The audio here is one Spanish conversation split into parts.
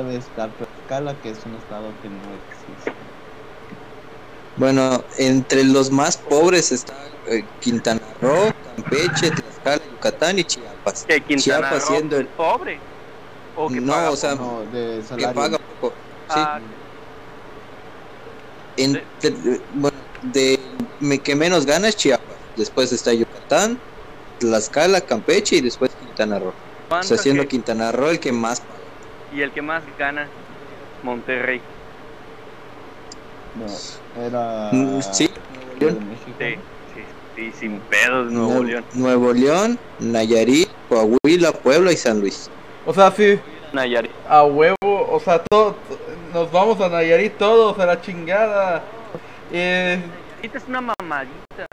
estar Tlaxcala, que es un estado que no existe. Bueno, entre los más pobres está eh, Quintana Roo, Campeche, Tlaxcala, Yucatán y Chiapas. Que Quintana Chiapas Roo siendo el pobre. O que no, paga o sea, No, de que paga poco. Sí, Ah, entre- bueno, de me- que menos gana es Chiapas. Después está Yucatán, Tlaxcala, Campeche y después Quintana Roo. O ¿cuánto sea, siendo que- Quintana Roo el que más paga. Y el que más gana, Monterrey. No, era. Mm, sí, de Nuevo León. Sí, sí, sí, sin pedos, Nuevo Nuevo- León. Nuevo León, Nayarit, Coahuila, Puebla y San Luis. O sea, sí, Nayarit. a huevo, o sea, todo, nos vamos a Nayarit todos a la chingada. Eh, es una mamadita.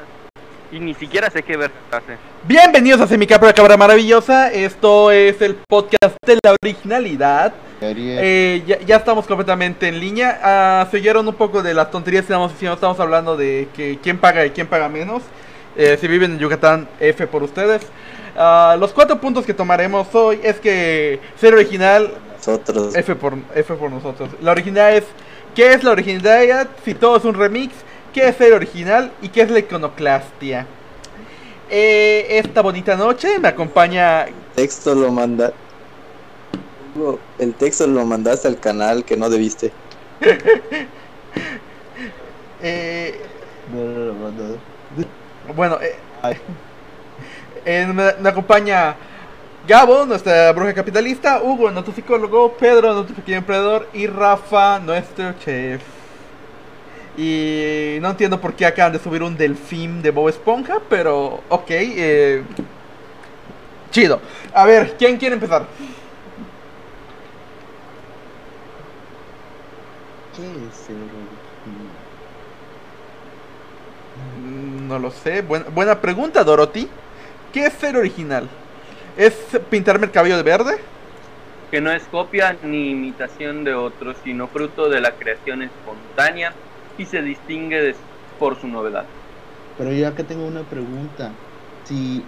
Y ni siquiera sé qué ver hace. bienvenidos a Semicapra Cabra Maravillosa, esto es el podcast de la originalidad. Eh, ya, ya estamos completamente en línea. Ah, se oyeron un poco de las tonterías que estamos haciendo. Estamos hablando de que quién paga y quién paga menos. Eh, si viven en Yucatán, F por ustedes. Ah, los cuatro puntos que tomaremos hoy es que ser original, Nosotros. F por, F por nosotros. La original es, ¿qué es la originalidad? Si todo es un remix, ¿qué es ser original? ¿Y qué es la iconoclastia? Eh, esta bonita noche me acompaña texto lo manda. Hugo, El texto lo mandaste al canal que no debiste. eh, No, no, no, no. Bueno, eh, eh, me, me acompaña Gabo, nuestra bruja capitalista, Hugo, nuestro psicólogo, Pedro, nuestro pequeño emprendedor, y Rafa, nuestro chef. Y no entiendo por qué acaban de subir un delfín de Bob Esponja, pero ok. eh, chido. A ver, ¿quién quiere empezar? ¿Qué es ser original? Mm, No lo sé. Buena, buena pregunta, Dorothy. ¿Qué es ser original? ¿Es pintarme el cabello de verde? Que no es copia ni imitación de otros, sino fruto de la creación espontánea y se distingue de- por su novedad. Pero yo acá tengo una pregunta. Si,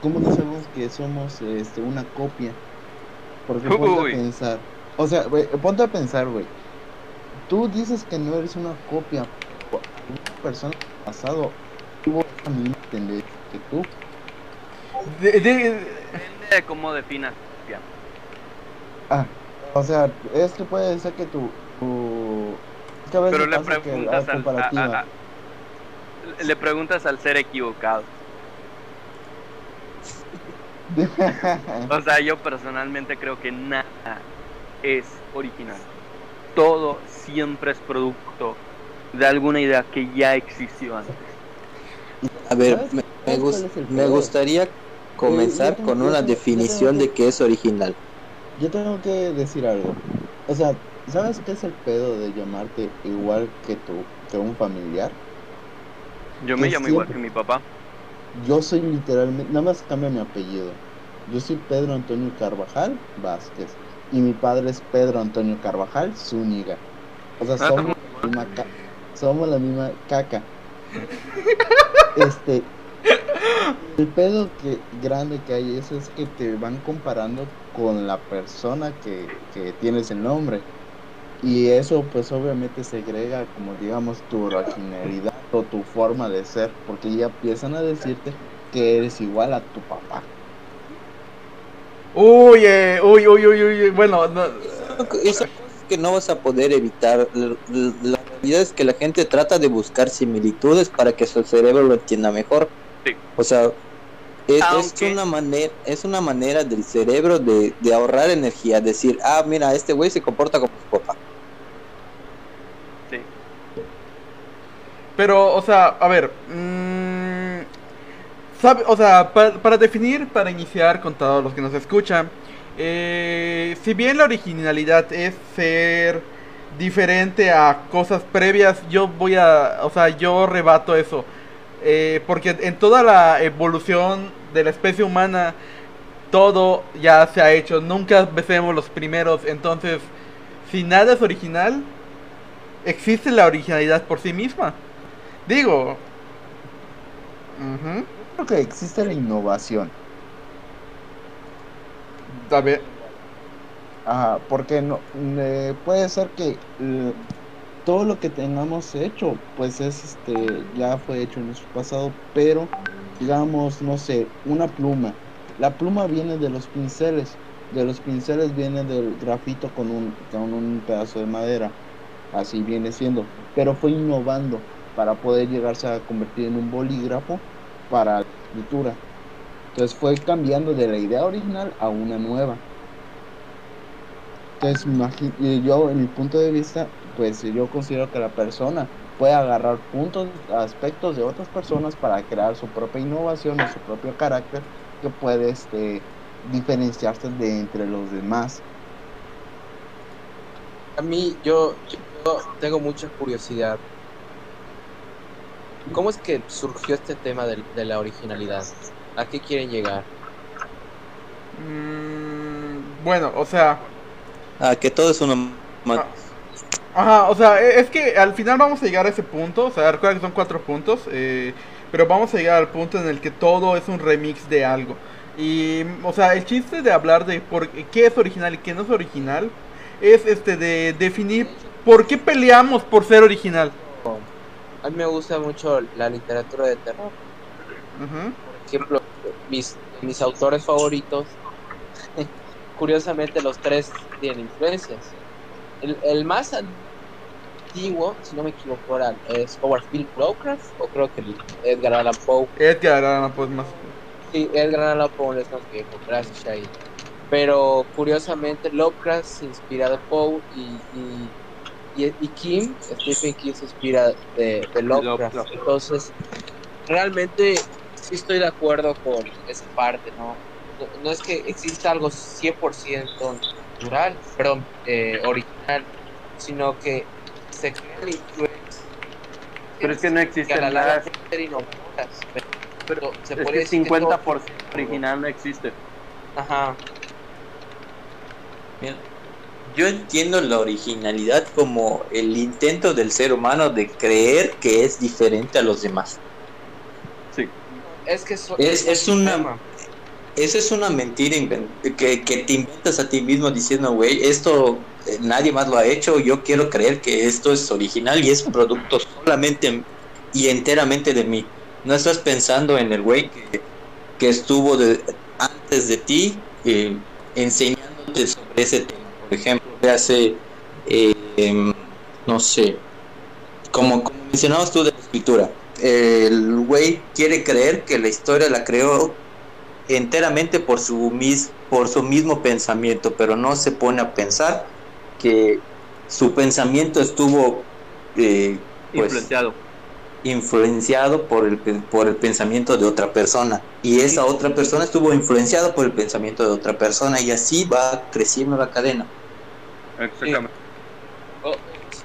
¿cómo no sabemos que somos este, una copia? Porque ponte Uy. a pensar. O sea, güey, ponte a pensar, güey. Tú dices que no eres una copia. Una persona pasado tuvo esa misma tendencia que tú. De- de- Depende de cómo definas copia. Ah, o sea, es que puede ser que tu. tu... es que a veces Pero le preguntas, al, a- comparativa. a- a- le preguntas al ser equivocado. O sea, yo personalmente creo que nada es original. Todo siempre es producto de alguna idea que ya existió antes. A ver, ¿Sabes- me, me me gustaría comenzar con una definición de que- qué es original. Yo tengo que decir algo. O sea, ¿sabes qué es el pedo de llamarte igual que tu que un familiar? Yo me llamo igual que mi papá. Yo soy literalmente, nada más cambia mi apellido. Yo soy Pedro Antonio Carvajal Vázquez y mi padre es Pedro Antonio Carvajal Zúñiga. O sea, Ah, somos la misma, ca- somos la misma caca. Este, el pedo que grande que hay es, es que te van comparando con la persona que, que tienes el nombre. Y eso pues obviamente segrega como digamos tu originalidad o tu forma de ser, porque ya empiezan a decirte que eres igual a tu papá. Uy, eh, uy, uy, uy, uy, bueno, no- Esas cosas que no vas a poder evitar. La, la realidad es que la gente trata de buscar similitudes para que su cerebro lo entienda mejor. Sí. O sea, es, es una manera, es una manera del cerebro de, de ahorrar energía. Decir, ah, mira, este güey se comporta como su papá. Pero, o sea, a ver, mm, sabe, o sea, pa- para, definir, para iniciar con todos los que nos escuchan, eh, si bien la originalidad es ser diferente a cosas previas, yo voy a, o sea, yo rebato eso, Eh, porque en toda la evolución de la especie humana, todo ya se ha hecho, nunca besemos los primeros, entonces, si nada es original, existe la originalidad por sí misma. Digo. Creo que existe la innovación. a ver. Ajá, porque no eh, puede ser que eh, todo lo que tengamos hecho, pues es este, ya fue hecho en nuestro pasado, pero digamos, no sé, una pluma. La pluma viene de los pinceles, de los pinceles viene del grafito con un, con un pedazo de madera, así viene siendo, pero fue innovando para poder llegarse a convertir en un bolígrafo para la escritura. Entonces fue cambiando de la idea original a una nueva. Entonces, yo, en mi punto de vista, pues yo considero que la persona puede agarrar puntos, aspectos de otras personas para crear su propia innovación o su propio carácter que puede este, diferenciarse de entre los demás. A mí, yo, yo tengo mucha curiosidad. ¿Cómo es que surgió este tema de, de la originalidad? ¿A qué quieren llegar? Mm, bueno, o sea, Ah, que todo es una... Ah. Ajá, o sea, e, es que al final vamos a llegar a ese punto, o sea, recuerda que son cuatro puntos, eh, pero vamos a llegar al punto en el que todo es un remix de algo. Y, o sea, el chiste de hablar de por qué es original y qué no es original es este de definir por qué peleamos por ser original. A mí me gusta mucho la literatura de terror. Por ejemplo, mis, mis autores favoritos curiosamente los tres tienen influencias. El, el más antiguo, si no me equivoco, era, es Howard Philip Lovecraft, o creo que Edgar Allan Poe. Edgar Allan Poe es más. Sí, Edgar Allan Poe es más viejo, gracias Shai. Pero curiosamente Lovecraft se inspira de Poe y, y, y, Kim, Stephen King se inspira de, de Lovecraft. Entonces, realmente sí estoy de acuerdo con esa parte, ¿no? no, es que exista algo 100% natural, perdón, eh, original, sino que se crean influencias. Pero es que no existe nada. Pero, se puede es que 50% original no existe. Ajá. Yo entiendo la originalidad como el intento del ser humano de creer que es diferente a los demás. Sí. Es que es, es, una esa es una mentira que, que, te inventas a ti mismo diciendo, güey, esto eh, nadie más lo ha hecho, yo quiero creer que esto es original y es un producto solamente y enteramente de mí. No estás pensando en el güey que, que, estuvo de, antes de ti eh, enseñándote sobre ese tema. Por ejemplo, hace, eh, em, no sé, como, mencionabas tú de la escritura, el güey quiere creer que la historia la creó enteramente por su, mis, por su mismo pensamiento, pero no se pone a pensar que su pensamiento estuvo eh, pues, influenciado. Influenciado por el, por el pensamiento de otra persona y esa otra persona estuvo influenciada por el pensamiento de otra persona y así va creciendo la cadena. Exactamente.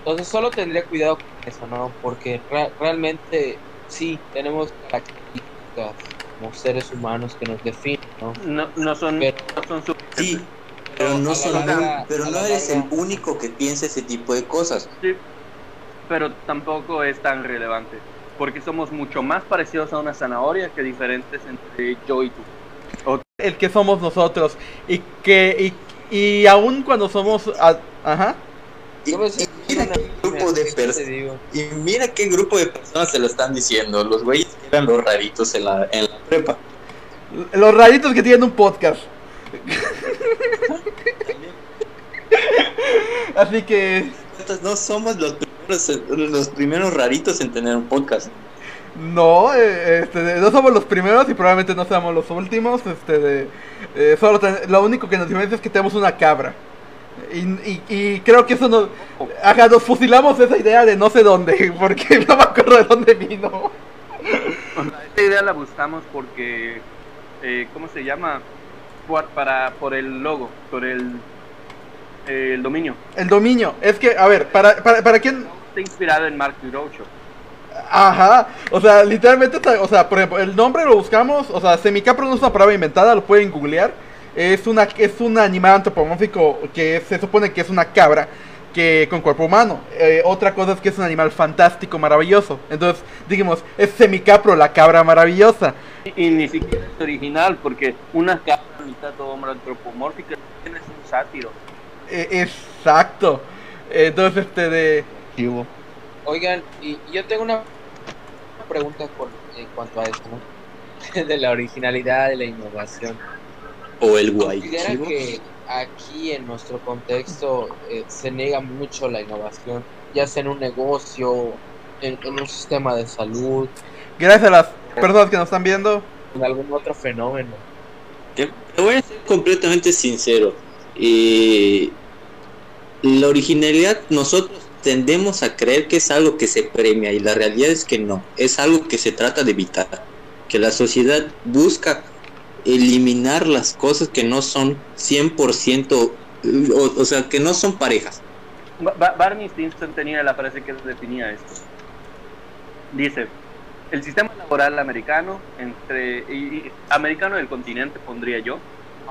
O, sea, solo tendría cuidado con eso, ¿no? Porque realmente sí, tenemos características como seres humanos que nos definen, ¿no? No, no son, pero, no son Sí, pero no, son, pero no eres el único que piensa ese tipo de cosas. Sí, pero tampoco es tan relevante, porque somos mucho más parecidos a una zanahoria que diferentes entre yo y tú. El que somos nosotros y que y, y aún cuando somos ajá. Y, mira qué grupo de personas y mira qué grupo de personas se lo están diciendo. Los güeyes que eran los raritos en la, en la prepa. Los raritos que tienen un podcast. Así que no somos los primeros los primeros raritos en tener un podcast no, eh, este, no somos los primeros y probablemente no seamos los últimos. Este, de, eh, solo lo único que nos diferencia es que tenemos una cabra. Y, y, creo que eso nos... Ajá, nos fusilamos esa idea de no sé dónde, porque no me acuerdo de dónde vino. Esta idea la buscamos porque, eh, ¿cómo se llama? Por, para, por el logo, por el, el dominio. El dominio, es que, a ver, para, para, para quién... Está inspirado en Mark Durocho. Ajá, o sea, literalmente, o sea, por ejemplo, el nombre lo buscamos, o sea, Semicapro no es una palabra inventada, lo pueden googlear es, una, es un animal antropomórfico que se supone que es una cabra que con cuerpo humano. Eh, otra cosa es que es un animal fantástico, maravilloso. Entonces, digamos, es semicapro, la cabra maravillosa. Y, ni siquiera es original, porque una cabra mitad todo hombre antropomórfica es un sátiro. E- exacto. Entonces, este de... Oigan, y yo tengo una pregunta con, en cuanto a esto, ¿no? De la originalidad, de la innovación. O el ¿Considera guay. que aquí en nuestro contexto eh, se niega mucho la innovación, ya sea en un negocio, en, en un sistema de salud, Gracias a las personas que nos están viendo. en algún otro fenómeno? Te te voy a ser completamente sincero. Eh, la originalidad nosotros tendemos a creer que es algo que se premia y la realidad es que no, es algo que se trata de evitar, que la sociedad busca eliminar las cosas que no son 100%, o, o sea, que no son parejas. Ba- Ba- Barney Stinson tenía la frase que definía esto. Dice, el sistema laboral americano, entre y, y- americano del continente pondría yo,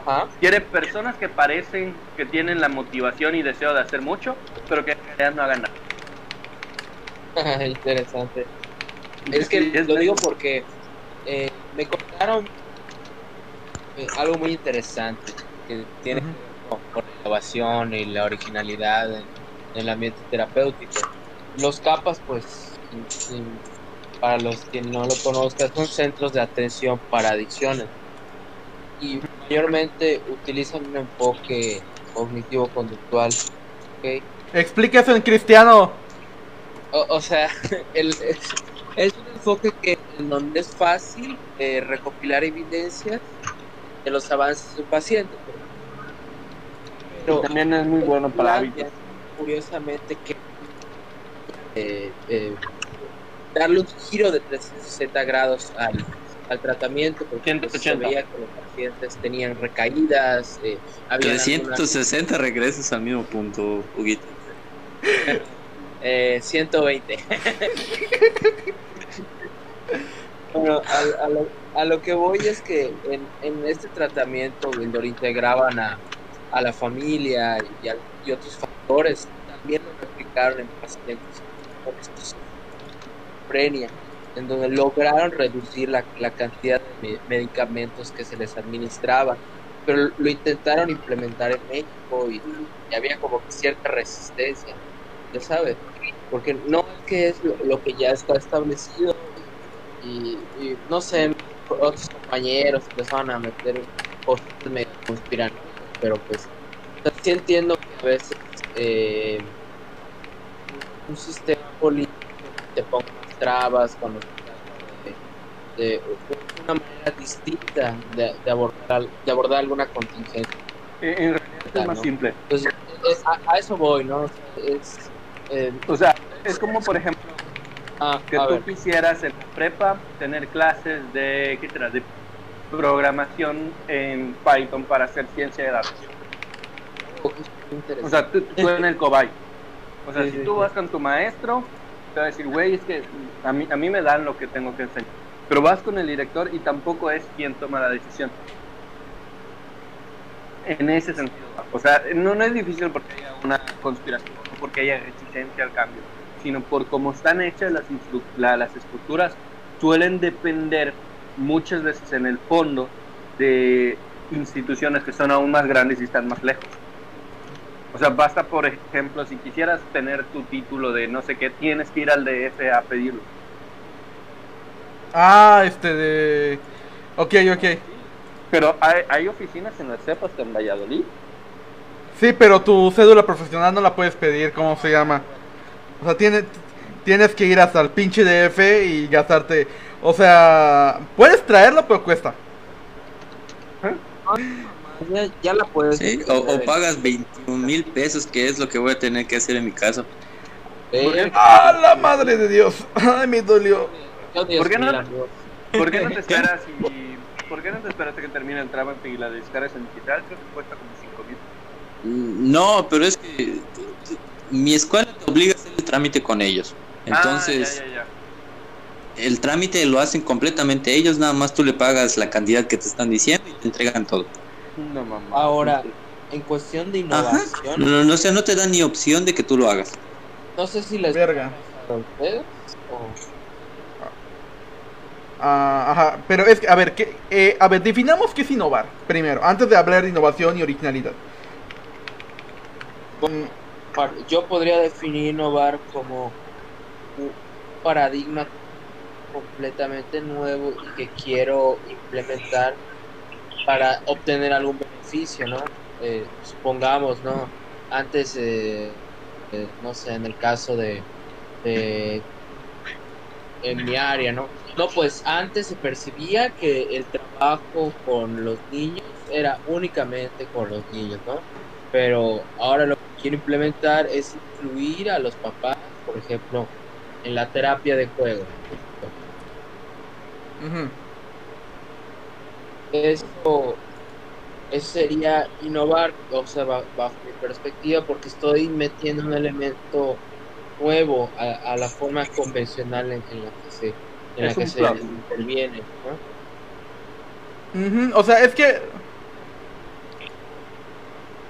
Ajá. quiere personas que parecen que tienen la motivación y deseo de hacer mucho, pero que en realidad no hagan nada. Interesante. Es que es lo digo porque eh, me contaron eh, algo muy interesante que tiene que ver con, la innovación y la originalidad en, en el ambiente terapéutico. Los CAPAS, pues, para los que no lo conozcan, son centros de atención para adicciones y mayormente utilizan un enfoque cognitivo-conductual. ¿ok? Explica eso en cristiano. O, o sea, el, es, es un enfoque que en donde es fácil eh, recopilar evidencias de los avances de un paciente. Pero También es muy bueno para hábitos. curiosamente que eh, eh, darle un giro de 360 grados al, al tratamiento porque pues, se 180. veía que los pacientes tenían recaídas, eh, había 360 regresas al mismo punto, Huguito. Eh, 120. bueno, a, a lo, a lo que voy es que en, en este tratamiento donde lo integraban a, a la familia y, a- y otros factores, también lo replicaron en pacientes con esquizofrenia, en donde lograron reducir la, la cantidad de me- medicamentos que se les administraban, pero lo intentaron implementar en México y, había como que cierta resistencia ya sabes, porque no es que es lo, que ya está establecido y, no sé, otros compañeros empezaron a meter cosas medio pero pues sí entiendo que a veces eh, un sistema político te ponga trabas cuando se trata de, de una manera distinta de, de abordar de abordar alguna contingencia. En realidad es más ¿no? simple. Entonces, es- a, a eso voy, ¿no? Es, eh, O sea, es como por ejemplo ah, que tú ver. quisieras en prepa tener clases de, ¿qué de programación en Python para hacer ciencia de datos. O sea, tú, tú en el cobay. O sea, Sí, si sí, tú sí. vas con tu maestro, te va a decir, güey, es que a mí, a mí me dan lo que tengo que enseñar. Pero vas con el director y tampoco es quien toma la decisión. En ese sentido. O sea, no, no es difícil porque haya una conspiración porque haya resistencia al cambio, sino por cómo están hechas las, la- las estructuras, suelen depender muchas veces en el fondo de instituciones que son aún más grandes y están más lejos. O sea, basta, por ejemplo, si quisieras tener tu título de no sé qué, tienes que ir al DF a pedirlo. Ah, este de... Ok, ok. Pero hay, hay oficinas en la CEPA hasta en Valladolid. Sí, pero tu cédula profesional no la puedes pedir, ¿cómo se llama? O sea, tiene, tienes que ir hasta el pinche DF y gastarte... O sea, puedes traerlo, pero cuesta. Ya, ya la puedes. Sí, o, o pagas 21 mil pesos, que es lo que voy a tener que hacer en mi caso. Eh, ¡Ah, la madre de Dios! ¡Ay, me dolió! ¿Por qué no? ¿Por qué no te esperas y por qué no te esperas a que termine el trámite y la descargas en digital? Creo que cuesta como 5 mil. Mm, No, pero es que mi escuela te obliga a hacer el trámite con ellos. Entonces, Ah, ya, ya, ya. el trámite lo hacen completamente ellos, nada más tú le pagas la cantidad que te están diciendo y te entregan todo. Mamá. Ahora, en cuestión de Ajá. innovación, No, no, sé, no te dan ni opción de que tú lo hagas. no sé si les Verga. a ustedes o- Ah, ajá, pero es que, a ver, ¿qué, eh, a ver, definamos qué es innovar, primero, antes de hablar de innovación y originalidad. yo podría definir innovar como un paradigma completamente nuevo y que quiero implementar para obtener algún beneficio, ¿no? Eh, supongamos, ¿no? Antes, eh, eh, no sé, en el caso de, de, en mi área, ¿no? No, pues antes se percibía que el trabajo con los niños era únicamente con los niños, ¿no? Pero ahora lo que quiero implementar es incluir a los papás, por ejemplo, en la terapia de juego. Eso, sería innovar, o sea, bajo, mi perspectiva, porque estoy metiendo un elemento nuevo a, la forma convencional en, la que se, en la que se interviene. O sea, es que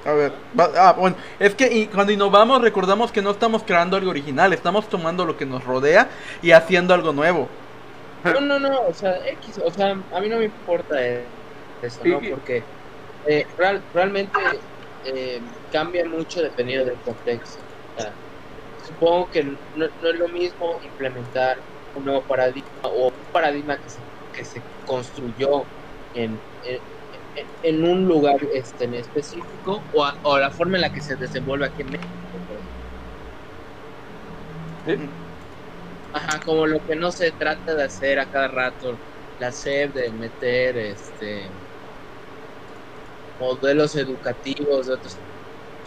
a ver, ah, bueno, es que cuando innovamos recordamos que no estamos creando algo original, estamos tomando lo que nos rodea y haciendo algo nuevo. No, no, no, o sea, X, o sea, a mí no me importa eso, ¿no? Porque eh, realmente eh, cambia mucho dependiendo del contexto. supongo que no, es lo mismo implementar un nuevo paradigma o un paradigma que se, que se construyó en en un lugar este, en específico o, la forma en la que se desenvuelve aquí en México. Ajá, como lo que no se trata de hacer a cada rato, la SEP de meter este modelos educativos de otros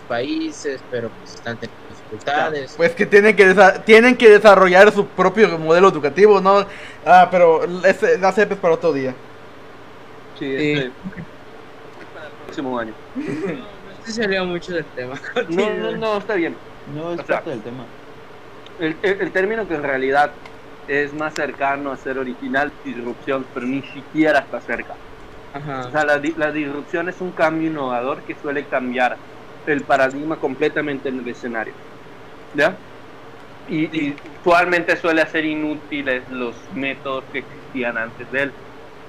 países, pero pues están teniendo dificultades. Pues que tienen que tienen que desarrollar su propio modelo educativo, ¿no? Ah, pero la SEP es para otro día. Sí, Este próximo año. se salió mucho del tema. No, no, no, está bien. No es parte del tema. El, el, término que en realidad es más cercano a ser original, disrupción, pero ni siquiera está cerca. O sea, la, la, disrupción es un cambio innovador que suele cambiar el paradigma completamente en el escenario. ¿Ya? Y, y usualmente suele hacer inútiles los métodos que existían antes de él.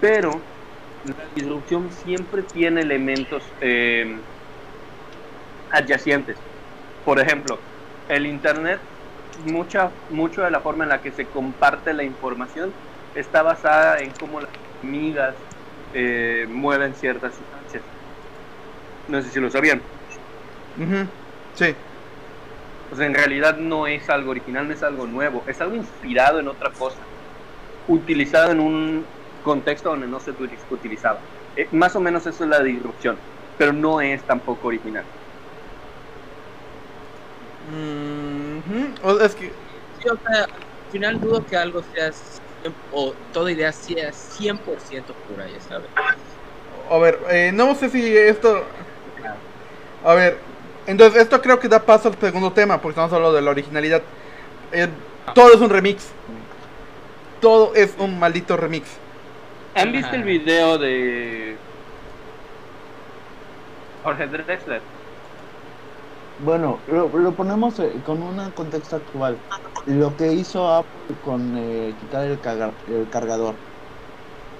Pero la disrupción siempre tiene elementos eh, adyacentes. Por ejemplo, el Internet, mucha, mucho de la forma en la que se comparte la información está basada en cómo las hormigas eh, mueven ciertas sustancias. No sé si lo sabían. Sí. Pues en realidad no es algo original, no es algo nuevo, es algo inspirado en otra cosa, utilizado en un contexto donde no se utilizaba. Eh, más o menos eso es la disrupción, pero no es tampoco original. Es que... al final dudo que algo sea, o toda idea sea 100% pura, ya sabes. A ver, eh, no sé si esto... A ver, entonces esto creo que da paso al segundo tema, porque estamos hablando de la originalidad. Eh, todo es un remix. Todo es un maldito remix. ¿Han visto el video de Jorge Drexler? Bueno, lo, ponemos eh, con un contexto actual. Lo que hizo Apple con eh, quitar el, cargador.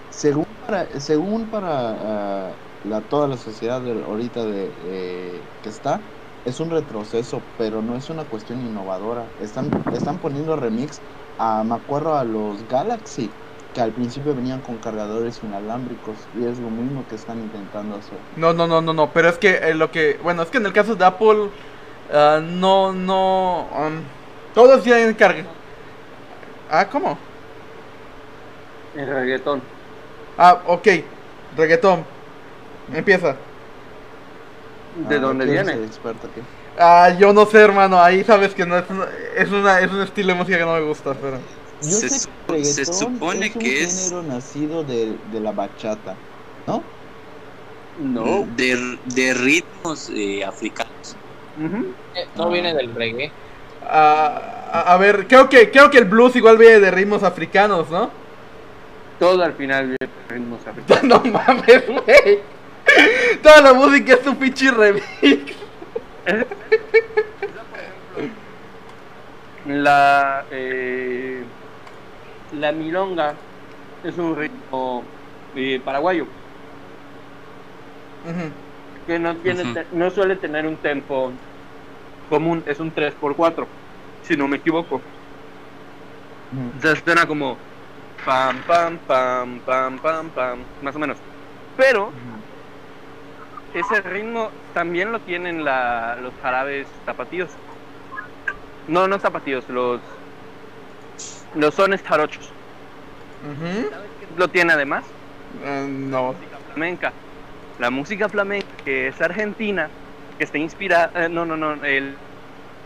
Según para, según para ah, la, toda la sociedad ahorita de, eh, que está, es un retroceso, pero no es una cuestión innovadora. Están, están poniendo remix a, me acuerdo, a los Galaxy que al principio venían con cargadores inalámbricos y es lo mismo que están intentando hacer. No, no, no, no, no, pero es que eh, lo que, bueno, es que en el caso de Apple uh, no, no, um, todos tienen carga. Ah, ¿cómo? El reggaetón. Ah, ok, reggaetón. Empieza. ¿De ah, dónde viene? experto aquí? Ah, yo no sé, hermano. Ahí sabes que no es, es, una, es un estilo de música que no me gusta, pero. Yo se, sé que se supone es un que es género nacido de, de, la bachata, ¿no? No. De, de ritmos eh, africanos. Eh, no viene del reggae. a, a, ver, creo que creo que el blues igual viene de ritmos africanos, ¿no? Todo al final viene de ritmos africanos. no mames, güey. Toda la música es un pinche remix. la eh, la milonga es un ritmo eh, paraguayo que no tiene no suele tener un tempo común es un 3x4, si no me equivoco. Entonces suena como pam, pam, pam, pam, pam, pam, más o menos. Pero ese ritmo también lo tienen la, los jarabes tapatíos. No, no tapatíos, los, los sones jarochos. Lo tiene además Eh, no. música flamenca. La música flamenca que es argentina, que está inspirada, eh, no, no, no, el,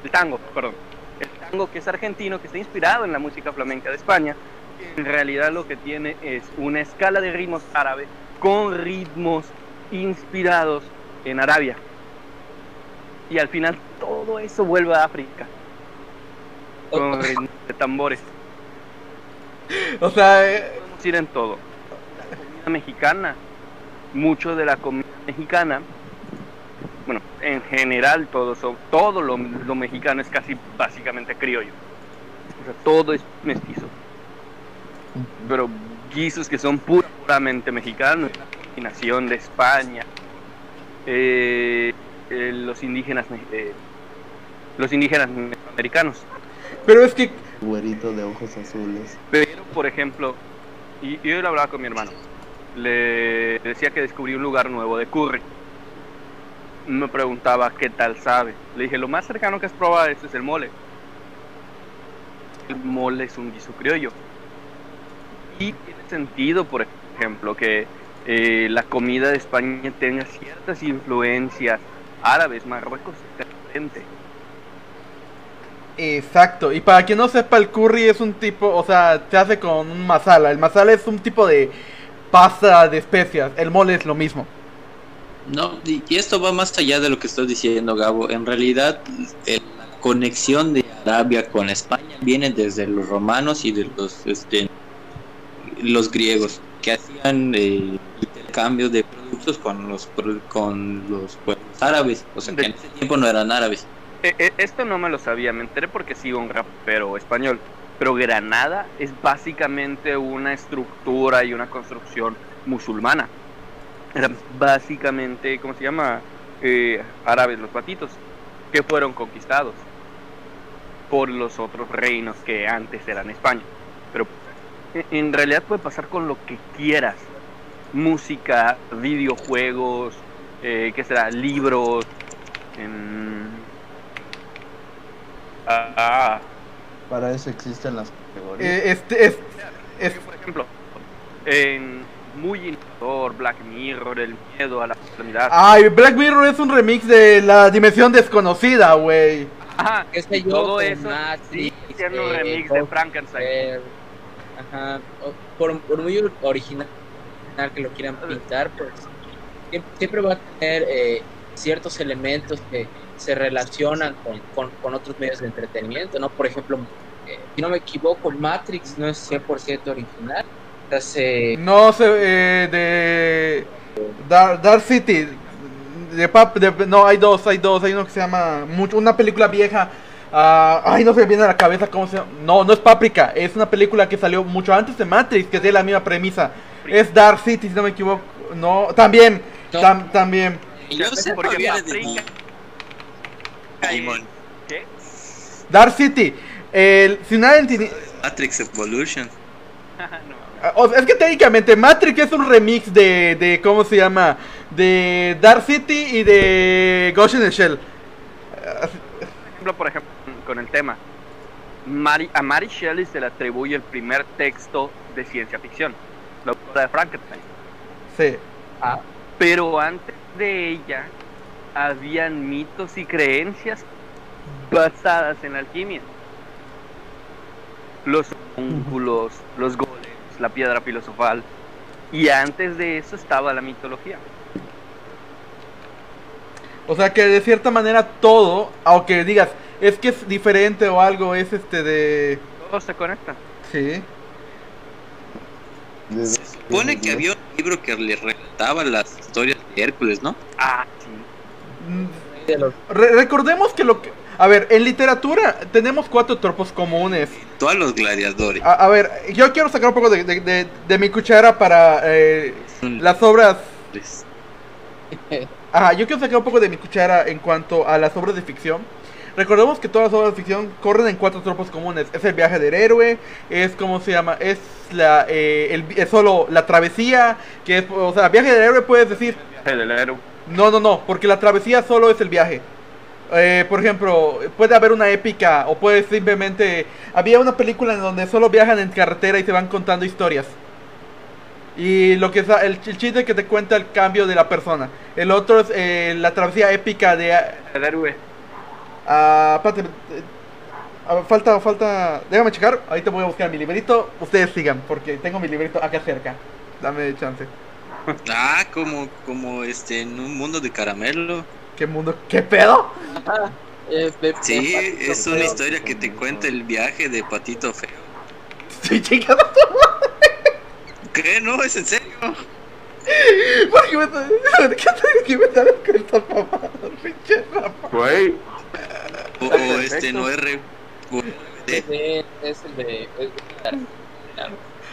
el tango, perdón. El tango que es argentino, que está inspirado en la música flamenca de España, en realidad lo que tiene es una escala de ritmos árabes con ritmos inspirados en Arabia. Y al final todo eso vuelve a África, con ritmos de tambores. O sea, eh, podemos ir en todo. La comida mexicana, mucho de la comida mexicana, bueno, en general todo, todo lo, lo mexicano es casi básicamente criollo. O sea, todo es mestizo. Pero guisos que son pura- puramente mexicanos, la combinación de España, eh, eh, los indígenas, eh, los indígenas americanos. pero es que Güerito de ojos azules. Pero, por ejemplo, y, yo lo hablaba con mi hermano, le decía que descubrí un lugar nuevo de curry. Me preguntaba qué tal sabe. Le dije, lo más cercano que has probado esto es el mole. El mole es un guiso criollo. Y tiene sentido, por ejemplo, que eh, la comida de España tenga ciertas influencias árabes. Marruecos diferente. Exacto, y para quien no sepa, el curry es un tipo, o sea, se hace con un masala. El masala es un tipo de pasta de especias. El mole es lo mismo. No, y esto va más allá de lo que estás diciendo, Gabo. En realidad, eh, la conexión de Arabia con España viene desde los romanos y de los, este, los griegos, que hacían eh, intercambios de productos con los, con los pueblos árabes. O sea, que en ese tiempo no eran árabes. Eh, eh, esto no me lo sabía, me enteré porque sigo un rapero español. Pero Granada es básicamente una estructura y una construcción musulmana. Eran básicamente, ¿cómo se llama? Eh, árabes, los patitos, que fueron conquistados por los otros reinos que antes eran España. Pero eh, en realidad puede pasar con lo que quieras. Música, videojuegos, eh, ¿qué será? Libros. Ah, ah, Para eso existen las categorías. Eh, este es, es- por ejemplo, en muy innovador, Black Mirror, el miedo a la enfermedad. Ay, Black Mirror es un remix de la dimensión desconocida, güey. Ajá, yo, todo eso sigue siendo un remix de Frankenstein. Ver, Ajá, por, por muy original que lo quieran pintar, pues siem- siempre va a tener eh, ciertos elementos que se relacionan con, con, con otros medios de entretenimiento, ¿no? Por ejemplo, eh, si no me equivoco, Matrix no es 100% original. Se- No sé, eh, de Dark, Dark City. De pap, de- no, hay dos, hay dos. Hay uno que se llama, mucho, una película vieja. ah, ay, no se me viene a la cabeza cómo se llama. No, no es Paprika. Es una película que salió mucho antes de Matrix, que tiene la misma premisa. Es Dark City, si no me equivoco. No, también, tam- también. Y yo sé viene de Paprika- Digimon. ¿Qué? Dark City. El, si nadie entiende- Matrix Evolution. no. Ah, o sea, es que técnicamente Matrix es un remix de, de ¿cómo se llama? De Dark City y de Ghost in the Shell. Ah, Por ejemplo, por ejemplo, con el tema. Mary- a Mary Shelley se le atribuye el primer texto de ciencia ficción, la autora de Frankenstein. Sí. Pero antes de ella, habían mitos y creencias basadas en la alquimia. Los homúnculos, los golems, la piedra filosofal. Y antes de eso estaba la mitología. O sea que de cierta manera todo, aunque digas, es que es diferente o algo, es este de... Todo se conecta. Sí. Se supone que había un libro que le relataba las historias de Hércules, ¿no? Ah, sí. Mm, de los re- recordemos que lo que... A ver, en literatura tenemos cuatro tropos comunes. Todos los gladiadores. A, a ver, yo quiero sacar un poco de, de- de- de mi cuchara para eh, Son las obras... les- Ajá, yo quiero sacar un poco de mi cuchara en cuanto a las obras de ficción. recordemos que todas las obras de ficción corren en cuatro tropos comunes. Es el viaje del héroe, es como se llama, es la eh, el, es solo la travesía, que es, o sea, viaje del héroe puedes decir, Viaje del héroe. No, no, no, porque la travesía solo es el viaje. Eh, por ejemplo, puede haber una épica o puede simplemente... Había una película en donde solo viajan en carretera y se van contando historias. Y lo que es el, el chiste que te cuenta el cambio de la persona. El otro es eh, la travesía épica de... Héroe. ah, espérate, eh, ah, falta, falta... Déjame checar, ahorita voy a buscar mi librito. Ustedes sigan, porque tengo mi librito acá cerca. Dame chance. Ah, como, como este, en un mundo de caramelo. ¿Qué mundo? ¿Qué pedo? Eh, Sí, es una historia que te cuenta el viaje de Patito Feo. Estoy chingando. ¿Qué? No, es en serio. ¿Por qué me estás ¿Qué me estás con estas mamadas, pinche? Güey. O, este, no es re- o- de- Sí, es el de.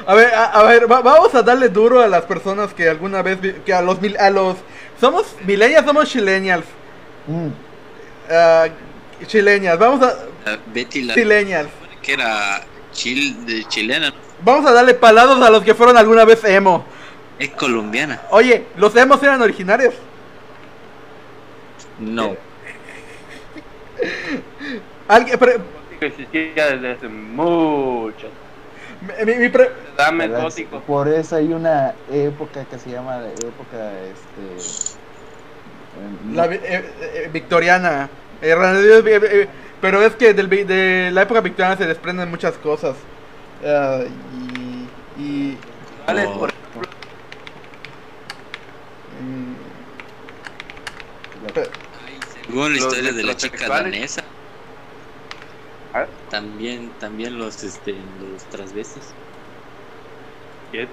A ver, a, a ver, va- vamos a darle duro a las personas que alguna vez, vi- que a los, mil- a los, somos millennials, somos chilenials, Mm, ah, chilenials, vamos a, la Betty la chilenials, que era chil, de chilena, ¿no? vamos a darle palados a los que fueron alguna vez emo. es colombiana. Oye, los emos eran originarios. No. Alguien, Que existía desde hace mucho. Mi, mi- pre- Dame ¿verdad? gótico. Por eso hay una época que se llama la época, este... eh, la vi- eh, eh, victoriana, Eh, eh, eh, pero es que del de la época victoriana se desprenden muchas cosas. Ah, y, y No. por mm, la- pe- Según la historia de la chica danesa. También, también los, este, los transvestis. ¿qué?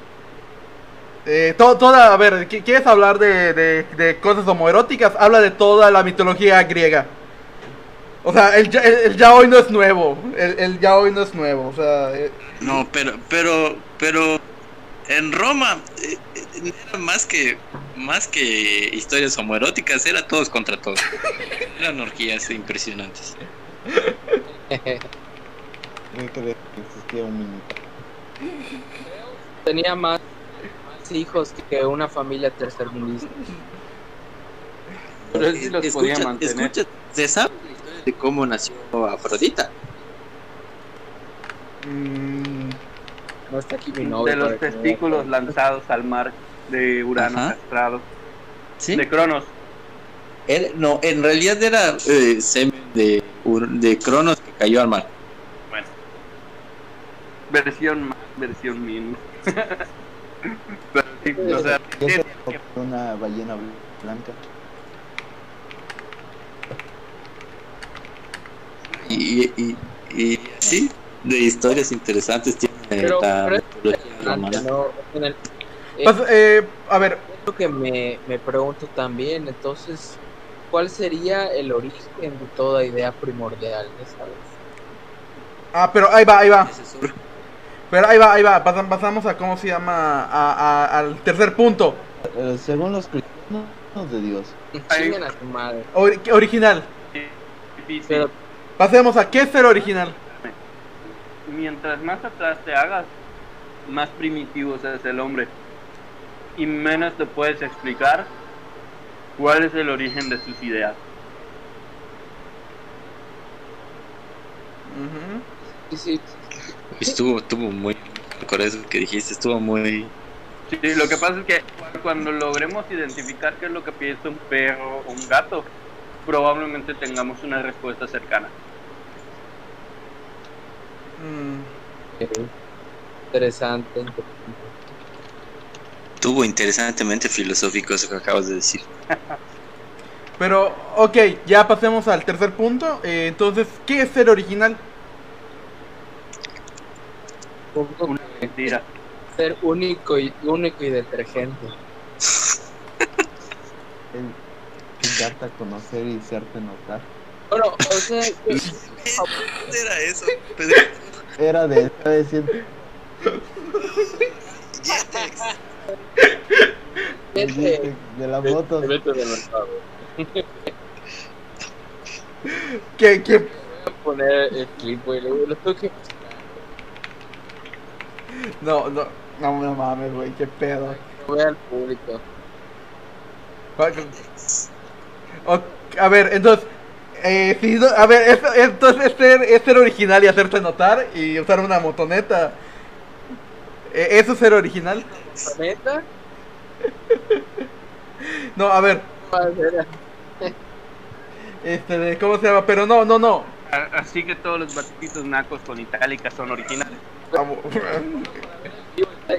Eh, to- toda, a ver, ¿qui- ¿quieres hablar de, de, de cosas homoeróticas? Habla de toda la mitología griega. O sea, el, ya- el, yaoi no es nuevo. El, el yaoi no es nuevo. O sea, eh, No, pero, pero, pero en Roma eh, eh, era más que, más que historias homoeróticas, era todos contra todos. Eran orgías impresionantes. Yo creo que existía un mini. Tenía más, hijos que una familia tercermundista. Pero él sí los podía Escucha, mantener. escucha, ¿se sabe la historia de cómo nació Afrodita? mm, No está aquí mi novio. De los testículos lanzados al mar de Urano Ajá. castrado. Sí. De Cronos. Era- no, en realidad era eh, semen de, de Cronos que cayó al mar. Versión más, versión menos. Pero sí, o sea, una ballena blanca. Y, y, y sí, de historias interesantes tiene Pero- la pero es mitología romana. no, en el- eh, pas- eh, a ver, lo que me, me pregunto también, entonces, ¿cuál sería el origen de toda idea primordial? sabes? ah, pero ahí va, ahí va. Pero ahí va, ahí va. Pasam- pasamos a cómo se llama, a- a- al tercer punto. Eh, según los cristianos de Dios. Ahí. Chinguen a su madre. Ori- original. Pero Pasemos a qué es ser original. Mientras más atrás te hagas, más primitivo es el hombre. Y menos te puedes explicar cuál es el origen de sus ideas. Sí, sí, Estuvo, estuvo muy con eso que dijiste, estuvo muy Sí, lo que pasa es que cuando logremos identificar qué es lo que piensa un perro o un gato, probablemente tengamos una respuesta cercana. Mm, interesante. estuvo interesantemente filosófico eso que acabas de decir. Pero, ok, ya pasemos al tercer punto. Eh, entonces, ¿qué es ser original? Una mentira. Ser único y único y detergente. Darte a conocer y hacerte notar. Bueno, o sea, ¿Dónde era eso? Pedro? Era de estaba diciendo. Vete. de la moto. ¿Qué, qué? Voy a poner el clip, güey. Lo tengo que No, no, no, no mames, güey, qué pedo. voy al público. A ver, entonces, eh, si no- a ver, es- entonces es ser, es ser original y hacerte notar y usar una motoneta. Eh, ¿Eso es ser original? ¿La neta? No, a ver, este, ¿cómo se llama? Pero no, no, no. Así que todos los batipitos nacos con itálica son originales. Vamos.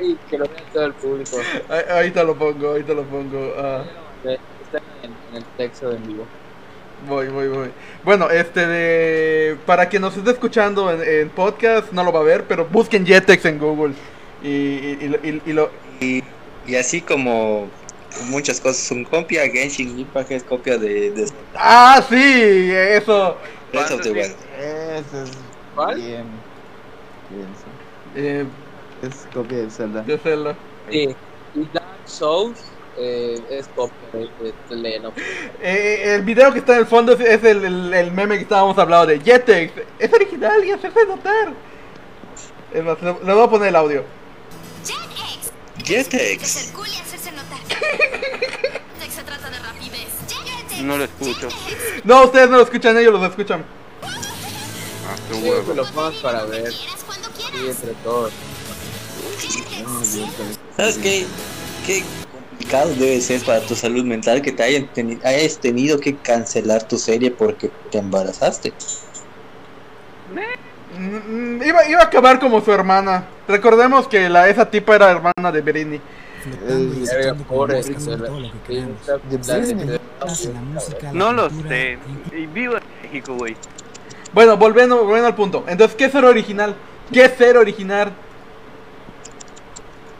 Y que lo vea todo el público. Ahí- Ahorita lo pongo, lo pongo. ah. Está en, en el texto de vivo. Voy, voy, voy. Bueno, este de. Para quien nos esté escuchando en, en podcast, no lo va a ver, pero busquen Jetex en Google. Y, y, y lo- y- y lo. Y, y así como muchas cosas son copia, Genshin Impact es copia de, de ¡Ah, sí! Eso. Breath of the Wild. Ese es ¿Cuál? bien. Eh, Es copia de Zelda. de Zelda. Sí. Y Dark Souls eh, es copia de, de, de Legend of- Eh, el video que está en el fondo es, es el, el- el meme que estábamos hablando de Jetex. Es original y hacerse notar. Es más, le, le voy a poner el audio. Jetex. se trata de rapidez. JetX. No lo escucho. No, ustedes no lo escuchan, ellos lo escuchan. Ah, qué Sí, huevo. que lo pongas para ver. Entre todos. ¿Sabes qué? Qué complicado debe ser para tu salud mental que te hayan teni- hayas tenido que cancelar tu serie porque te embarazaste. Mm, Iba, iba a acabar como su hermana. Recordemos que la, esa tipa era hermana de Britney. No lo sé. vivo en México, güey. Bueno, volviendo, volviendo al punto. Entonces, ¿qué es ser original? ¿Qué es ser original?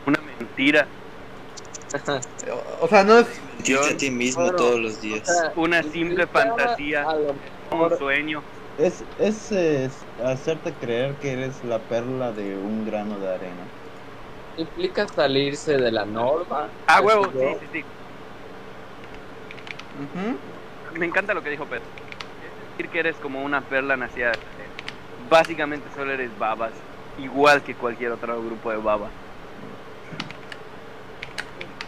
Una mentira. O, o sea, no es. Mentirte a ti mismo Bueno, todos los días. O sea, Una simple fantasía. Un sueño. Es, es, es hacerte creer que eres la perla de un grano de arena. implica salirse de la norma. Ah, huevo, sí, yo. sí, sí. Me encanta lo que dijo Pedro. Decir que eres como una perla nacida. Básicamente solo eres babas. Igual que cualquier otro grupo de babas.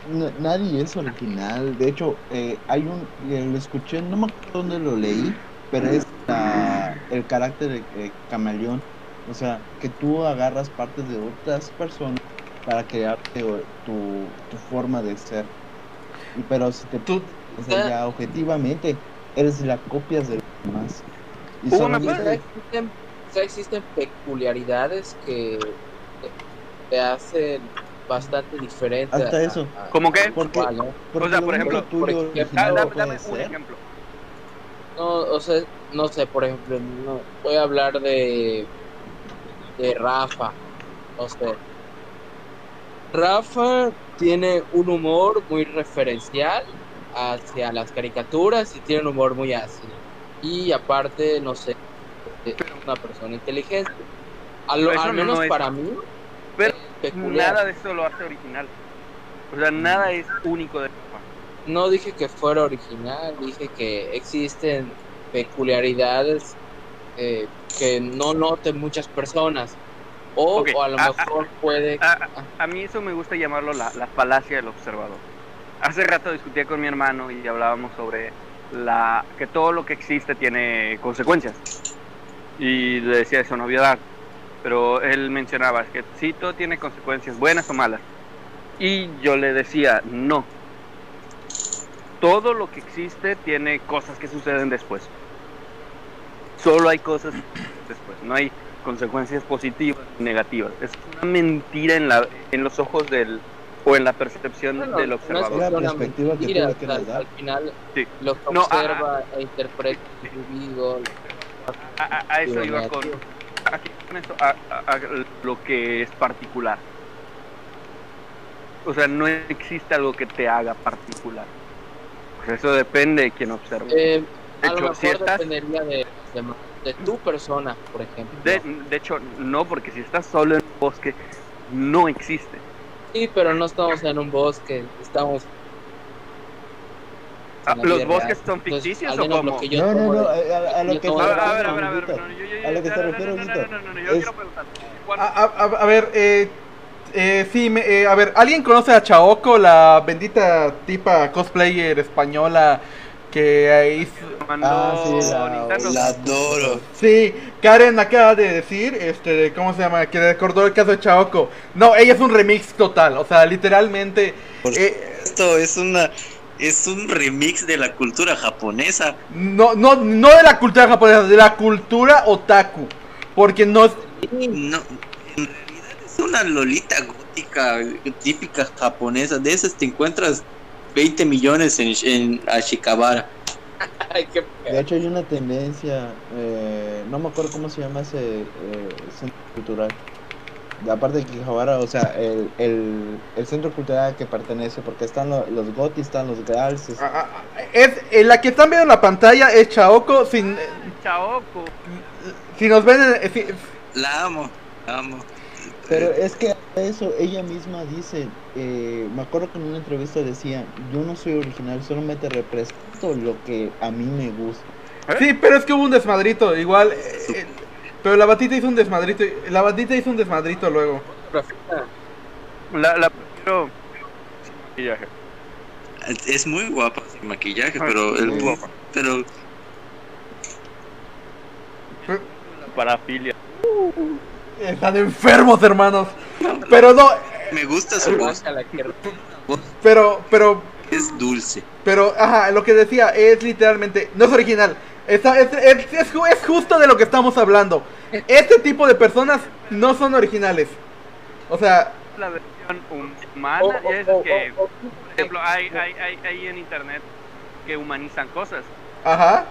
Nadie es original. De hecho, eh, hay un. eh, lo escuché, no me acuerdo dónde lo leí, pero es la- el carácter de eh, camaleón. O sea, que tú agarras partes de otras personas para crearte o- tu, tu forma de ser. Pero si te Tú, o sea, ya objetivamente eres la copias de los demás. Y Hugo, ¿me O solamente- existen, o sea, existen peculiaridades que te hacen bastante diferente. Hasta a- eso. a- ¿Cómo qué? Porque, igual, ¿no? porque O sea, por ejemplo, por ejemplo, Ah, dame, dame un ejemplo. No, o sea, no sé, por ejemplo, no, voy a hablar de de Rafa. O sea, Rafa tiene un humor muy referencial hacia las caricaturas y tiene un humor muy ácido. Y aparte, no sé, es una persona inteligente. A lo- Pero eso al no menos para mí, Pero es peculiar. nada de eso lo hace original. O sea, nada es único de. No dije que fuera original, dije que existen peculiaridades eh, que no noten muchas personas. O, a lo mejor puede... A mí eso me gusta llamarlo la, la falacia del observador. Hace rato discutía con mi hermano y hablábamos sobre la que todo lo que existe tiene consecuencias. Y le decía eso, no obviedad. Pero él mencionaba es que sí, todo tiene consecuencias, buenas o malas. Y yo le decía, no. Todo lo que existe tiene cosas que suceden después. Solo hay cosas después, no hay consecuencias positivas ni negativas. Es una mentira en, la, en los ojos del o en la percepción Bueno, del no es observador. La una perspectiva que mentira, sea, quieras dar. al final Sí. lo que No, ah, observa e interpreta su vida, A, a- a eso iba con, negativo. aquí con esto, a, lo que es particular. O sea, no existe algo que te haga particular. Pues eso depende de quien observe. Eh, De lo estás- dependería de, de, de tu persona, por ejemplo. De, de hecho, no, porque si estás solo en un bosque, no existe. Sí, pero no estamos en un bosque, estamos la ¿Los bosques real. son Entonces, ficticios al o cómo? No, no, no, a, a- lo que se de- A ver, a ver, refiere, a lo que no, se no, refiere, no, no, Huguito, no, no, no, yo es- quiero preguntar. ¿cuál- A, ver, eh, eh, sí, me- eh, a ver, ¿alguien conoce a Chaoko, la bendita tipa cosplayer española que hizo... mandó Ah, sí, la- adoro. Sí, Karen acaba de decir, este, ¿cómo se llama? Que recordó el caso de Chaoko. No, ella es un remix total, o sea, literalmente... Por eh, Esto es una es un remix de la cultura japonesa. no, no, no de la cultura japonesa, de la cultura otaku. Porque no es... No, en realidad es una lolita gótica típica japonesa. De esas te encuentras 20 millones en, en Ashikabara. De hecho hay una tendencia, eh, no me acuerdo cómo se llama ese eh, centro cultural. Aparte de Quijabara, o sea, el, el, el centro cultural al que pertenece, porque están lo- los gotis, están los gals, es- ah, ah, es eh, la que están viendo en la pantalla es Chaoko, sin, Chaoko. si nos ven en- eh, si- La amo, la amo. pero es que eso ella misma dice, eh, me acuerdo que en una entrevista decía, yo no soy original, solamente represento lo que a mí me gusta. Sí, pero es que hubo un desmadrito, igual. eh, eh, pero la batita hizo un desmadrito. La batita hizo un desmadrito luego. La, la prefiero. Maquillaje. Es muy guapa sin maquillaje, Ah, pero el guapa. pero Parafilia. Están enfermos, hermanos. Pero no, me gusta su voz. Pero, pero, Es dulce. pero, ajá, lo que decía es literalmente, no es original. Es, es- es es justo de lo que estamos hablando. Este tipo de personas no son originales. O sea, La versión humana. O- ya es o- que, por ejemplo, hay, hay, hay, hay en internet que humanizan cosas. ajá.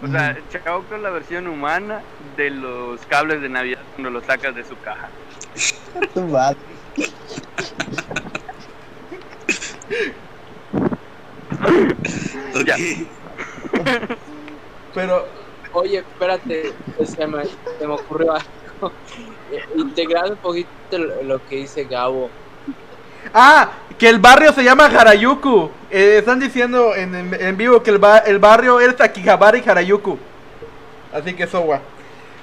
O sea, Chaoko es la versión humana de los cables de Navidad cuando los sacas de su caja. Tu madre. Ok. Pero, Oye, espérate, se me, se me ocurrió algo. Integrando un poquito lo, que dice Gabo. ah, que el barrio se llama Harayuku. Eh, están diciendo en, en- en vivo que el, ba- el barrio es Akihabara y Harayuku. Así que eso va.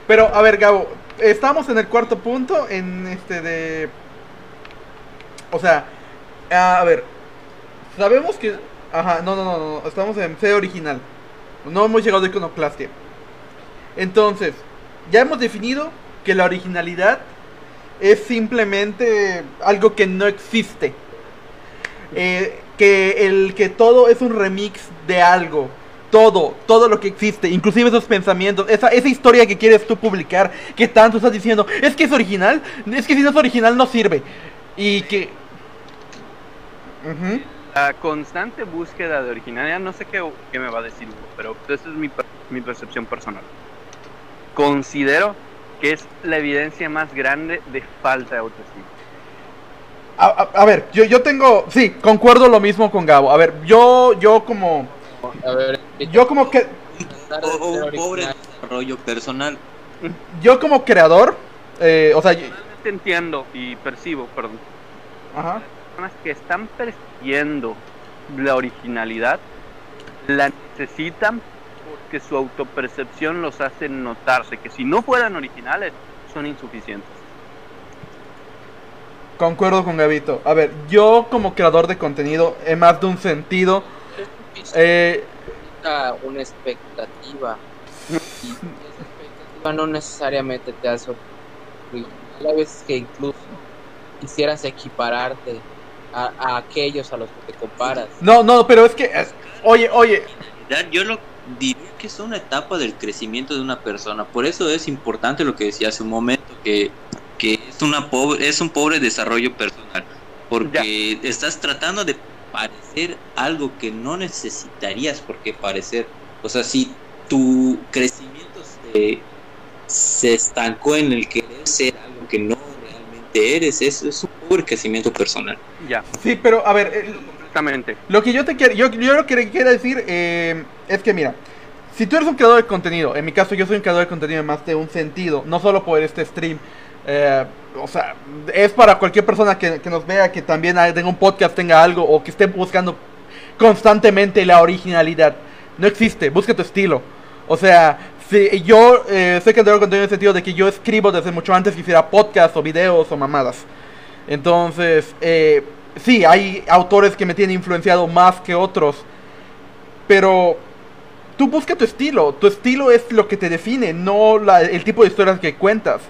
Pero, a ver, Gabo, estamos en el cuarto punto, en este de... O sea, a ver, sabemos que... Ajá, no, no, no, no, estamos en C original. No hemos llegado a iconoclastia. Entonces, ya hemos definido que la originalidad es simplemente algo que no existe. Eh, que el que todo es un remix de algo. Todo, todo lo que existe, inclusive esos pensamientos, esa, esa historia que quieres tú publicar, que tanto estás diciendo, es que es original, es que si no es original no sirve. Y que... La constante búsqueda de originalidad, no sé qué, qué me va a decir Hugo, pero esa es mi, per- mi percepción personal. Considero que es la evidencia más grande de falta de autoestima. A, a- a ver, yo, yo tengo, sí, concuerdo lo mismo con Gabo. A ver, yo, yo como, A ver, yo como que, tratar O, de o ser un pobre desarrollo personal. yo como creador, eh, o sea, yo- Realmente entiendo y percibo, perdón, ajá. Personas que están persiguiendo la originalidad, la necesitan porque su autopercepción los hace notarse que si no fueran originales, son insuficientes. Concuerdo con Gabito. A ver, yo como creador de contenido, en más de un sentido, eh, Necesita una expectativa. Y esa expectativa no necesariamente te hace original. Hay veces que incluso quisieras equipararte a, a aquellos a los que te comparas. no, no, pero es que, oye, oye, Yo lo diría que es una etapa del crecimiento de una persona. Por eso es importante lo que decía hace un momento, que, que es, una pobre, es un pobre desarrollo personal. Porque estás tratando de parecer algo que no necesitarías por qué parecer. O sea, si tu crecimiento se, se estancó en el querer ser algo que no realmente eres, es, es un pobre crecimiento personal. Ya, sí, pero a ver, eh, completamente. Lo que yo te quiero, yo, yo lo que quiero decir eh, es que mira, si tú eres un creador de contenido, en mi caso yo soy un creador de contenido en más de un sentido, no solo por este stream, eh, o sea, es para cualquier persona que, que nos vea, que también tenga un podcast, tenga algo, o que esté buscando constantemente la originalidad. No existe, busca tu estilo. O sea, yo eh, soy creador de contenido en el sentido de que yo escribo desde mucho antes que hiciera podcasts o videos o mamadas. Entonces, eh, sí, hay autores que me tienen influenciado más que otros. Pero tú busca tu estilo. Tu estilo es lo que te define, no la- el tipo de historias que cuentas.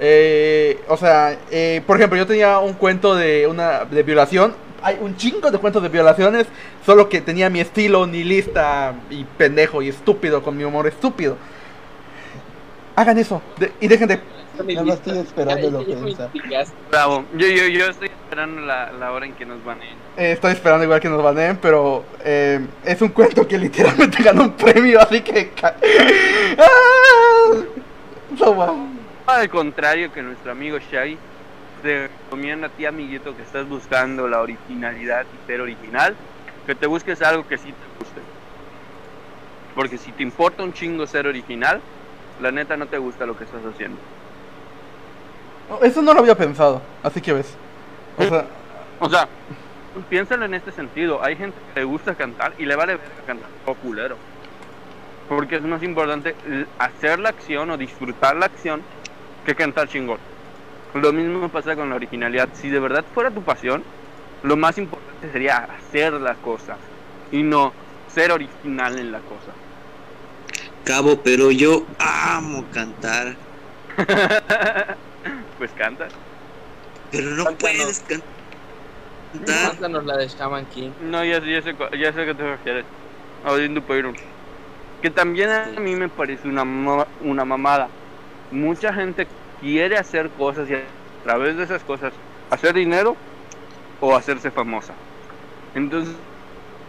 Eh, o sea, eh, por ejemplo, yo tenía un cuento de una de violación. Hay un chingo de cuentos de violaciones, solo que tenía mi estilo nihilista y pendejo y estúpido con mi humor estúpido. Hagan eso de- y dejen de Nada más estoy esperando la ofensa. Bravo. Yo, yo, yo estoy esperando la, la hora en que nos baneen. Eh, estoy esperando igual que nos baneen, pero eh, es un cuento que literalmente ganó un premio, así que... ¡Ah! So, wow. Al contrario que nuestro amigo Shai, te recomiendo a ti, amiguito, que estás buscando la originalidad y ser original, que te busques algo que sí te guste. Porque si te importa un chingo ser original, la neta no te gusta lo que estás haciendo. Eso no lo había pensado, así que ves. O sea, O sea, piénsalo en este sentido. Hay gente que le gusta cantar y le vale cantar o culero. Porque es más importante hacer la acción o disfrutar la acción que cantar chingón. Lo mismo pasa con la originalidad. Si de verdad fuera tu pasión, lo más importante sería hacer la cosa y no ser original en la cosa. Cabo, pero yo amo cantar. pues canta. Pero no Cántanos. puedes can- cantar. Mándanos la de Shaman King. No, ya, sé- ya sé, ya sé que te refieres. Audiendo Peyron. Que también a mí me parece una, una mamada. Mucha gente quiere hacer cosas y a través de esas cosas hacer dinero o hacerse famosa. Entonces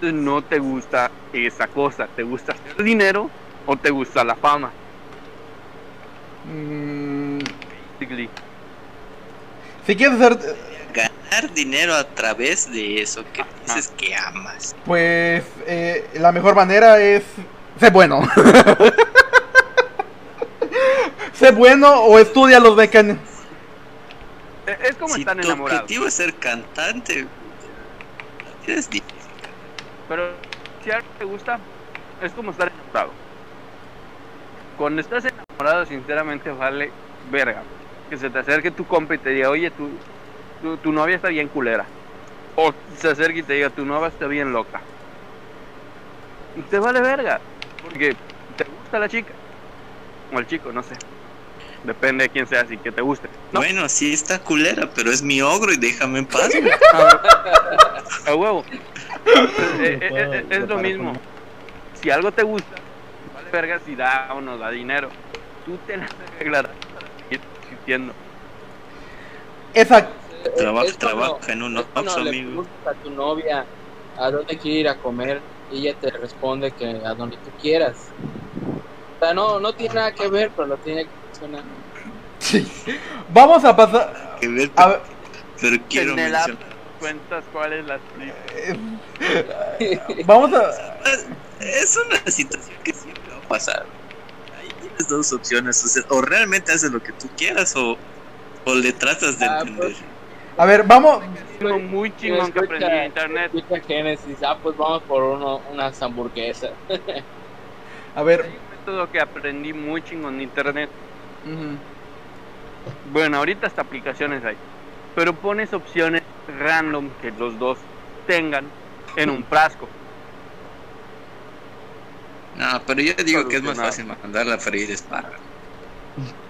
no te gusta esa cosa. ¿Te gusta hacer dinero o te gusta la fama? mm, Basically. si quieres hacer, Ganar dinero a través de eso que dices que amas. pues eh, la mejor manera es ser bueno. sé bueno o estudia los mecanismos. E- Es como si tu enamorados. objetivo es ser cantante, es difícil. Pero si algo te gusta, es como estar enamorado. Cuando estás enamorado, sinceramente vale verga. Que se te acerque tu compa y te diga, oye, tu, tu, tu novia está bien culera. O se acerque y te diga, tu novia está bien loca. Y te vale verga. Porque te gusta la chica. O el chico, no sé. Depende de quién seas y que te guste. No, Bueno, sí está culera, pero es mi ogro y déjame en paz. a huevo. Eh, eh, eh, es lo mismo. Si algo te gusta, vale verga si da o no da dinero. Tú te las arreglarás para seguir existiendo. Exacto. Trabaja, trabaja en un Oxxo, le amigo. preguntas a tu novia a dónde quiere ir a comer y ella te responde que a donde tú quieras. O sea, no, no tiene nada que ver, pero lo tiene que mencionar. Vamos a pasar. Que ver, A ver, pero quiero En el app mencionar. cuentas cuál es la vamos a. Es una situación que a pasar. Ahí tienes dos opciones. O, sea, o realmente haces lo que tú quieras o, o le tratas de Ah, entender. pues, A ver, vamos. Algo muy chingón que aprendí en internet. Génesis, ah, pues vamos por uno, unas hamburguesas. A ver. Hay un método que aprendí muy chingón en internet. ujú. Bueno, ahorita hasta aplicaciones hay. Pero pones opciones random que los dos tengan en un frasco. No, pero yo digo que es más fácil mandarla a freír espárragos.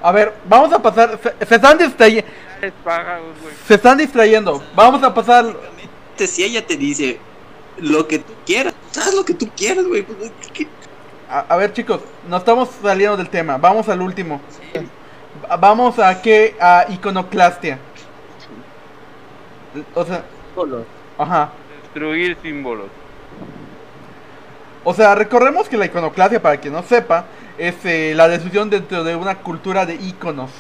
A ver, vamos a pasar. Se, se están distraye- Espárragos, güey. se están distrayendo. Vamos a pasar. Si ella te dice lo que tú quieras, haz lo que tú quieras, güey. pues, ¿qué- A, a ver, chicos, no estamos saliendo del tema. Vamos al último. Va- Vamos a qué? A iconoclastia. O sea, Color. ajá. Destruir símbolos. O sea, recordemos que la iconoclastia, para quien no sepa, es eh, la destrucción dentro de una cultura de iconos.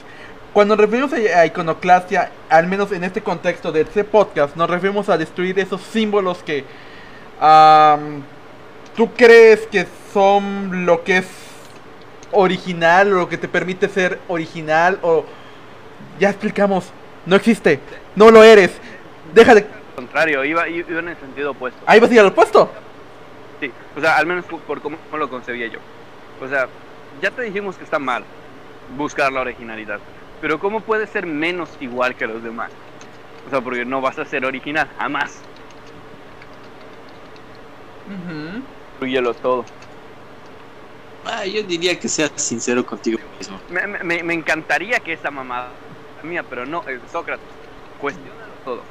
Cuando nos referimos a, a iconoclastia, al menos en este contexto de este podcast, nos referimos a destruir esos símbolos que am, tú crees que son lo que es original o lo que te permite ser original o ya explicamos, no existe, no lo eres, deja de contrario, iba, iba en el sentido opuesto. Ahí vas a ir al puesto. O sea, al menos por, por cómo lo concebía yo. O sea, ya te dijimos que está mal buscar la originalidad, pero ¿cómo puedes ser menos igual que los demás? O sea, porque no vas a ser original, jamás. Ujú. Incluyelo todo. Ah, yo diría que seas sincero contigo mismo. Me, me- me encantaría que esa mamada mía, pero no, eh, Sócrates, cuestiónalo todo.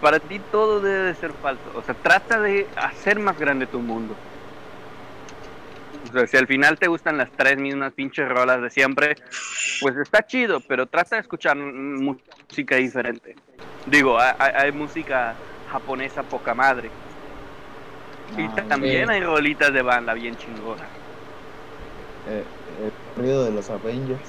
Para ti todo debe de ser falso. O sea, trata de hacer más grande tu mundo. O sea, si al final te gustan las tres mismas pinches rolas de siempre, pues está chido, pero trata de escuchar música diferente. Digo, hay, música japonesa poca madre. Y Ah, también hay rolitas de banda bien chingonas. Eh, el ruido de los Avengers.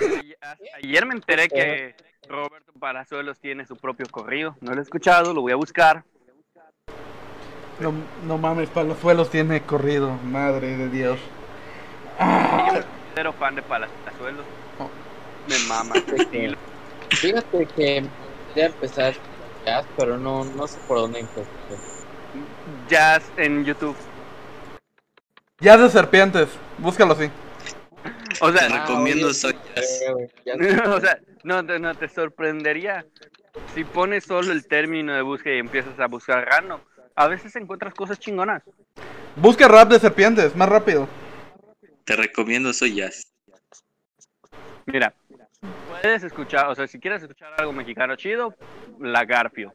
Ayer- Ayer me enteré que Roberto Palazuelos tiene su propio corrido. No lo he escuchado, lo voy a buscar. No, no mames, Palazuelos tiene corrido, madre de Dios. Yo soy cero fan de Palazuelos. Oh. Me mama. Fíjate que- Fíjate que quería empezar jazz, pero no, no sé por dónde empezar. Jazz en YouTube. Ya de serpientes, búscalo así. O Te sea, recomiendo oye, Soy Jazz. Eh, güey, ya- o sea, no, te- no te sorprendería si pones solo el término de búsqueda y empiezas a buscar random. A veces encuentras cosas chingonas. Busca rap de serpientes, más rápido. Te recomiendo Soy Jazz. Mira, puedes escuchar, o sea, si quieres escuchar algo mexicano chido, La Garfio.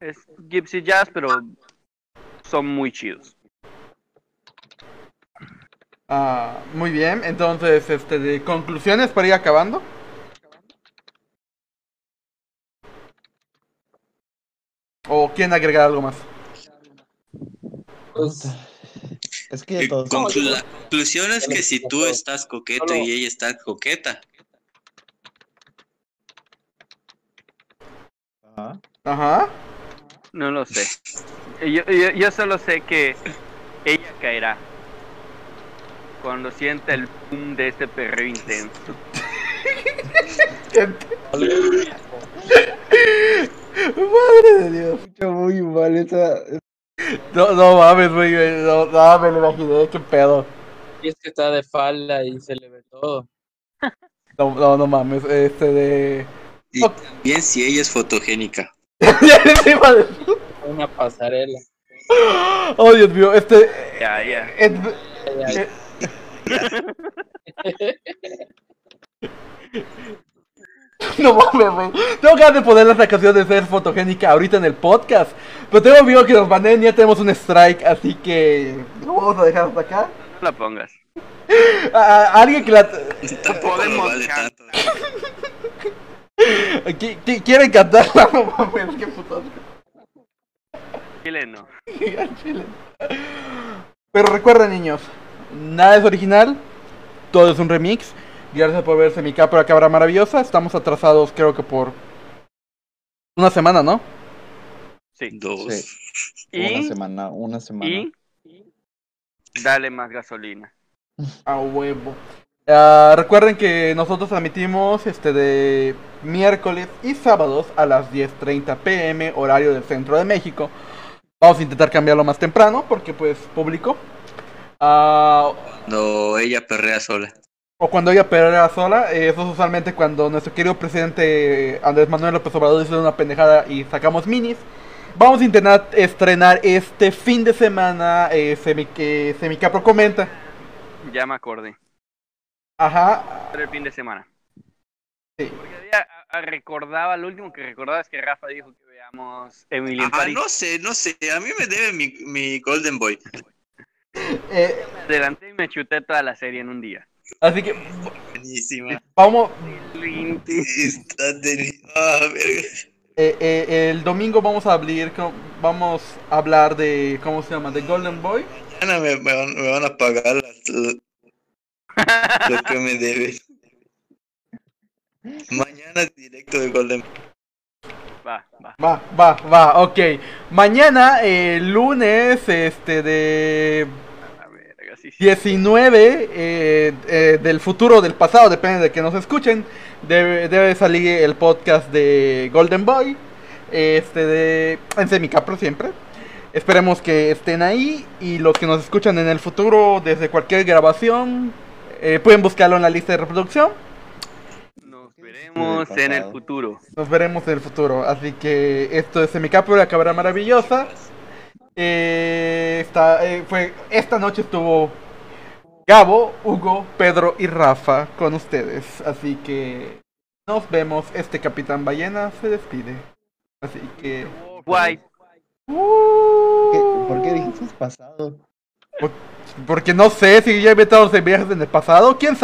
Es Gypsy Jazz, pero son muy chidos. Ah, muy bien, entonces, este, de conclusiones para ir acabando. ¿O quieren agregar algo más? pues, Es que Eh, todos conclu- la conclusión es que si tú estás coqueto Solo- y ella está coqueta, Ajá. Ajá. No lo sé. Yo, yo, yo solo sé que ella caerá cuando sienta el boom de este perreo intenso. Madre de Dios. Escucha muy mal esa. No, no mames, güey. No, no, me lo imaginé, qué pedo. y es que está de falda y se le ve todo. No, no, no mames, este de. y bien si ella es fotogénica. Una pasarela. oh, Dios mío, este. Ya, ya. eh, Ya- No mames, güey. Tengo ganas de poner la canción de ser fotogénica ahorita en el podcast. Pero tengo miedo que nos baneen y ya tenemos un strike, así que. Lo vamos a dejar hasta acá. No la pongas. A- a- alguien que la. Podemos vale cantar. tanto. qui- qui- ¿Quieren cantarla? No mames, qué puto. Chile no. Al chile. Pero recuerden, niños, nada es original, todo es un remix. Gracias por verse mi capra cabra maravillosa. Estamos atrasados, creo que por una semana, ¿no? Sí. Dos. Sí. Y, Una semana, una semana. y dale más gasolina. A huevo. Ah, recuerden que nosotros transmitimos este de miércoles y sábados a las 10.30 pm, horario del centro de México. Vamos a intentar cambiarlo más temprano porque pues público. Ah, No, ella perrea sola. O cuando ella pelea sola, eh, eso es usualmente cuando nuestro querido presidente Andrés Manuel López Obrador dice una pendejada y sacamos minis. Vamos a intentar estrenar este fin de semana eh, Semi, que Semicapro comenta. Ya me acordé. Ajá. El fin de semana. Sí. Porque había- a- a- recordaba, lo último que recordaba es que Rafa dijo que veamos Emily en Ah, París. no sé, no sé. A mí me debe mi, mi Golden Boy. Eh, Me adelanté y me chuté toda la serie en un día. así que Buenísima. vamos. Está Ah, verga. eh, eh, el domingo vamos a hablar, co- vamos a hablar de cómo se llama, de Golden Boy. Mañana me, me van, me van a pagar las- lo, lo que me debe. Mañana directo de Golden Boy. Va, va. Va, va, va, ok. Mañana, eh, lunes, este de sí, sí. 19 eh, eh, del futuro, del pasado, depende de que nos escuchen. Debe, debe salir el podcast de Golden Boy. Este de. En Semicapro siempre. Esperemos que estén ahí. Y los que nos escuchan en el futuro, desde cualquier grabación, eh, pueden buscarlo en la lista de reproducción. Nos veremos en el futuro. Nos veremos en el futuro. Así que esto es Semicapro, la cabra maravillosa. Eh, esta, eh, fue, esta noche estuvo Gabo, Hugo, Pedro y Rafa con ustedes. Así que nos vemos. Este Capitán Ballena se despide. Así que. Guay. ¿Qué- ¿Por qué dijiste pasado? Porque no sé si ya he inventado en viajes en el pasado. ¿Quién sabe?